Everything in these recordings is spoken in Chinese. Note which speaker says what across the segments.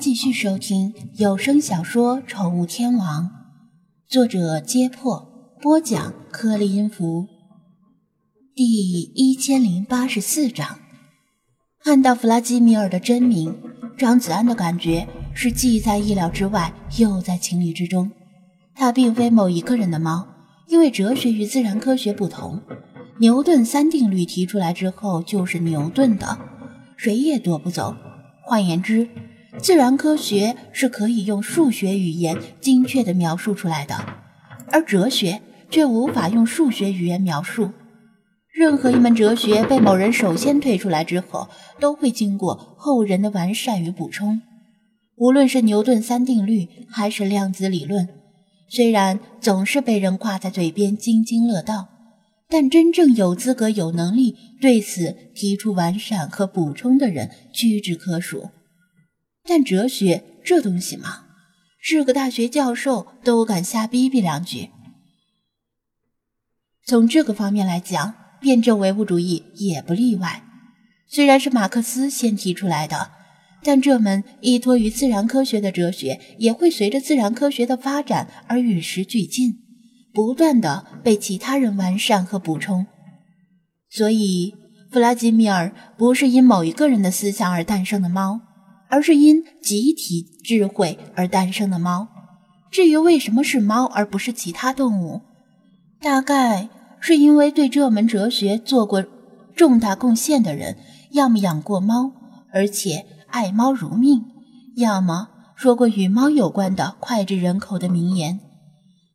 Speaker 1: 继续收听有声小说《宠物天王》，作者：揭破，播讲：颗粒音符，第一千零八十四章。看到弗拉基米尔的真名，张子安的感觉是既在意料之外，又在情理之中。他并非某一个人的猫，因为哲学与自然科学不同，牛顿三定律提出来之后就是牛顿的，谁也夺不走。换言之，自然科学是可以用数学语言精确地描述出来的，而哲学却无法用数学语言描述。任何一门哲学被某人首先推出来之后，都会经过后人的完善与补充。无论是牛顿三定律，还是量子理论，虽然总是被人挂在嘴边津津乐道，但真正有资格、有能力对此提出完善和补充的人屈指可数。但哲学这东西嘛，是个大学教授都敢瞎逼逼两句。从这个方面来讲，辩证唯物主义也不例外。虽然是马克思先提出来的，但这门依托于自然科学的哲学，也会随着自然科学的发展而与时俱进，不断的被其他人完善和补充。所以，弗拉基米尔不是因某一个人的思想而诞生的猫。而是因集体智慧而诞生的猫。至于为什么是猫而不是其他动物，大概是因为对这门哲学做过重大贡献的人，要么养过猫，而且爱猫如命，要么说过与猫有关的脍炙人口的名言。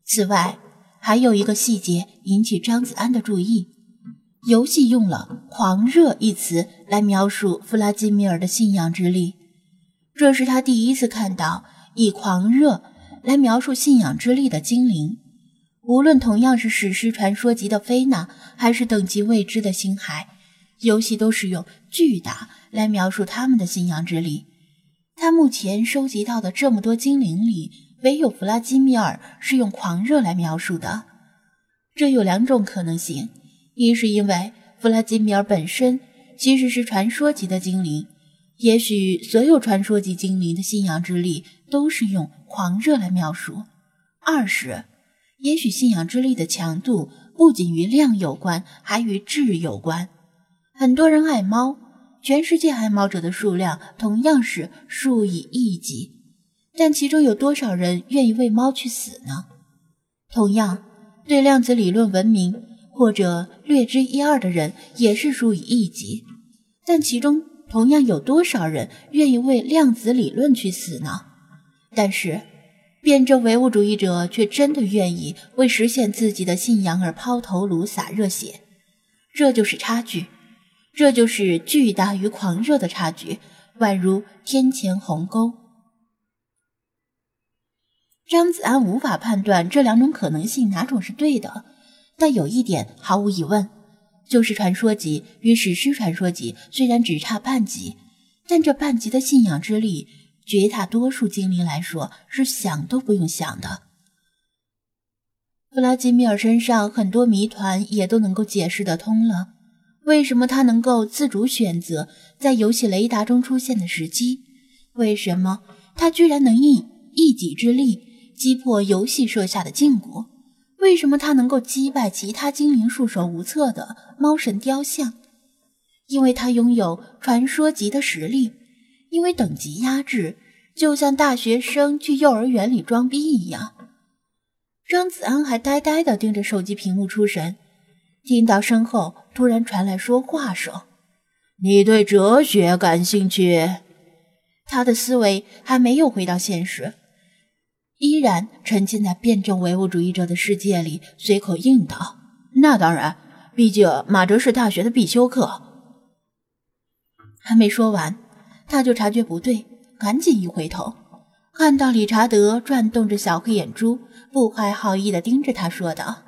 Speaker 1: 此外，还有一个细节引起张子安的注意：游戏用了“狂热”一词来描述弗拉基米尔的信仰之力。这是他第一次看到以狂热来描述信仰之力的精灵。无论同样是史诗传说级的菲娜，还是等级未知的星海，游戏都是用巨大来描述他们的信仰之力。他目前收集到的这么多精灵里，唯有弗拉基米尔是用狂热来描述的。这有两种可能性：一是因为弗拉基米尔本身其实是传说级的精灵。也许所有传说级精灵的信仰之力都是用狂热来描述。二是，也许信仰之力的强度不仅与量有关，还与质有关。很多人爱猫，全世界爱猫者的数量同样是数以亿计，但其中有多少人愿意为猫去死呢？同样，对量子理论闻名或者略知一二的人也是数以亿计，但其中。同样有多少人愿意为量子理论去死呢？但是，辩证唯物主义者却真的愿意为实现自己的信仰而抛头颅、洒热血。这就是差距，这就是巨大与狂热的差距，宛如天堑鸿沟。张子安无法判断这两种可能性哪种是对的，但有一点毫无疑问。就是传说级与史诗传说级虽然只差半级，但这半级的信仰之力，绝大多数精灵来说是想都不用想的。弗拉基米尔身上很多谜团也都能够解释得通了。为什么他能够自主选择在游戏雷达中出现的时机？为什么他居然能以一己之力击破游戏设下的禁锢？为什么他能够击败其他精灵束手无策的猫神雕像？因为他拥有传说级的实力，因为等级压制，就像大学生去幼儿园里装逼一样。张子安还呆呆地盯着手机屏幕出神，听到身后突然传来说话声：“
Speaker 2: 你对哲学感兴趣？”
Speaker 1: 他的思维还没有回到现实。依然沉浸在辩证唯物主义者的世界里，随口应道：“
Speaker 2: 那当然，毕竟马哲是大学的必修课。”
Speaker 1: 还没说完，他就察觉不对，赶紧一回头，看到理查德转动着小黑眼珠，不怀好意地盯着他说道：“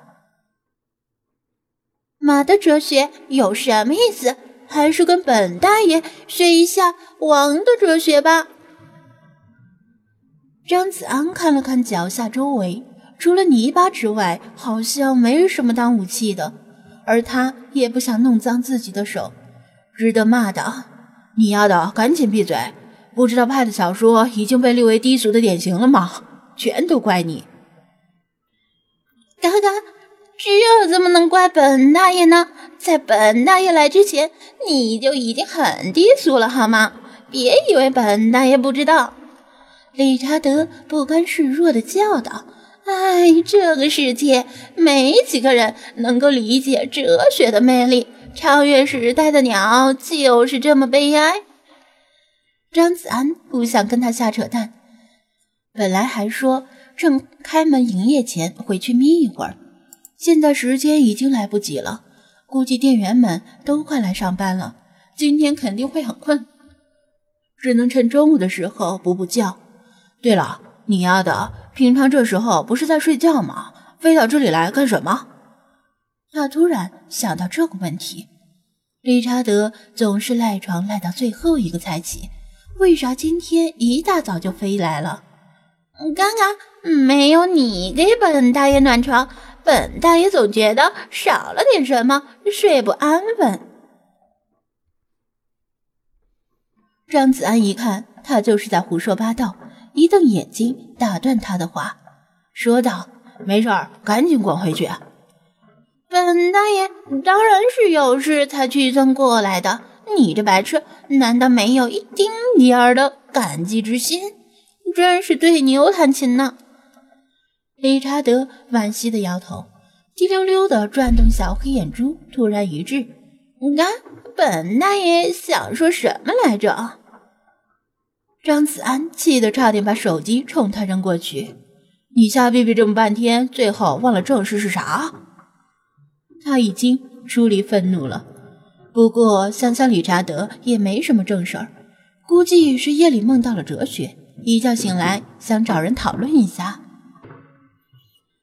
Speaker 1: 马的哲学有什么意思？还是跟本大爷学一下王的哲学吧。”张子安看了看脚下周围，除了泥巴之外，好像没什么当武器的。而他也不想弄脏自己的手，只得骂道：“
Speaker 2: 你丫的，赶紧闭嘴！不知道派的小说已经被列为低俗的典型了吗？全都怪你！
Speaker 1: 嘎嘎，这怎么能怪本大爷呢？在本大爷来之前，你就已经很低俗了，好吗？别以为本大爷不知道。理查德不甘示弱的叫道：“哎，这个世界没几个人能够理解哲学的魅力。超越时代的鸟就是这么悲哀。”张子安不想跟他瞎扯淡，本来还说趁开门营业前回去眯一会儿，现在时间已经来不及了，估计店员们都快来上班了，今天肯定会很困，只能趁中午的时候补补觉。
Speaker 2: 对了，你丫的，平常这时候不是在睡觉吗？飞到这里来干什么？
Speaker 1: 他突然想到这个问题。理查德总是赖床赖到最后一个才起。为啥今天一大早就飞来了？刚刚没有你给本大爷暖床，本大爷总觉得少了点什么，睡不安稳。张子安一看他就是在胡说八道，一瞪眼睛打断他的话，说道：“
Speaker 2: 没事儿，赶紧滚回去。”
Speaker 1: 本大爷当然是有事才驱送过来的。你这白痴，难道没有一丁点儿的感激之心？真是对牛弹琴呢！理查德惋惜的摇头，滴溜溜的转动小黑眼珠，突然一滞。你看，本大爷想说什么来着？张子安气得差点把手机冲他扔过去。
Speaker 2: 你瞎逼逼这么半天，最后忘了正事是啥？
Speaker 1: 他已经出离愤怒了。不过想想理查德也没什么正事儿，估计是夜里梦到了哲学，一觉醒来想找人讨论一下。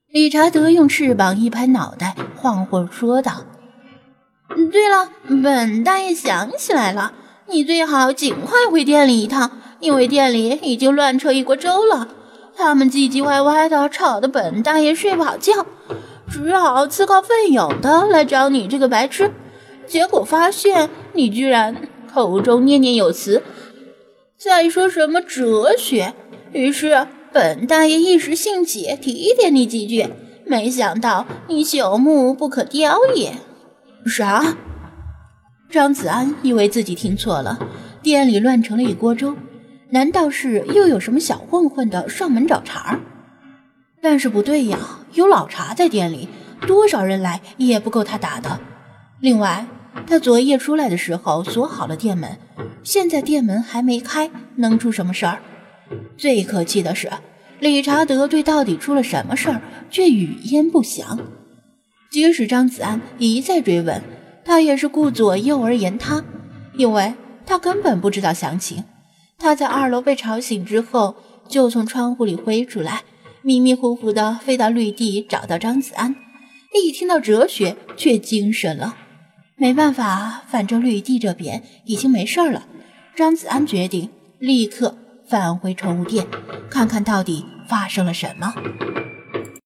Speaker 1: 理查德用翅膀一拍脑袋，晃晃说道：“对了，本大爷想起来了，你最好尽快回店里一趟，因为店里已经乱成一锅粥了。他们唧唧歪歪的，吵得本大爷睡不好觉，只好自告奋勇的来找你这个白痴。”结果发现你居然口中念念有词，在说什么哲学。于是本大爷一时兴起提点你几句，没想到你朽木不可雕也。
Speaker 2: 啥？
Speaker 1: 张子安以为自己听错了，店里乱成了一锅粥，难道是又有什么小混混的上门找茬？但是不对呀，有老茶在店里，多少人来也不够他打的。另外。他昨夜出来的时候锁好了店门，现在店门还没开，能出什么事儿？最可气的是，理查德对到底出了什么事儿却语焉不详。即使张子安一再追问，他也是顾左右而言他，因为他根本不知道详情。他在二楼被吵醒之后，就从窗户里飞出来，迷迷糊糊的飞到绿地找到张子安，一听到哲学却精神了。没办法，反正绿地这边已经没事了。张子安决定立刻返回宠物店，看看到底发生了什么。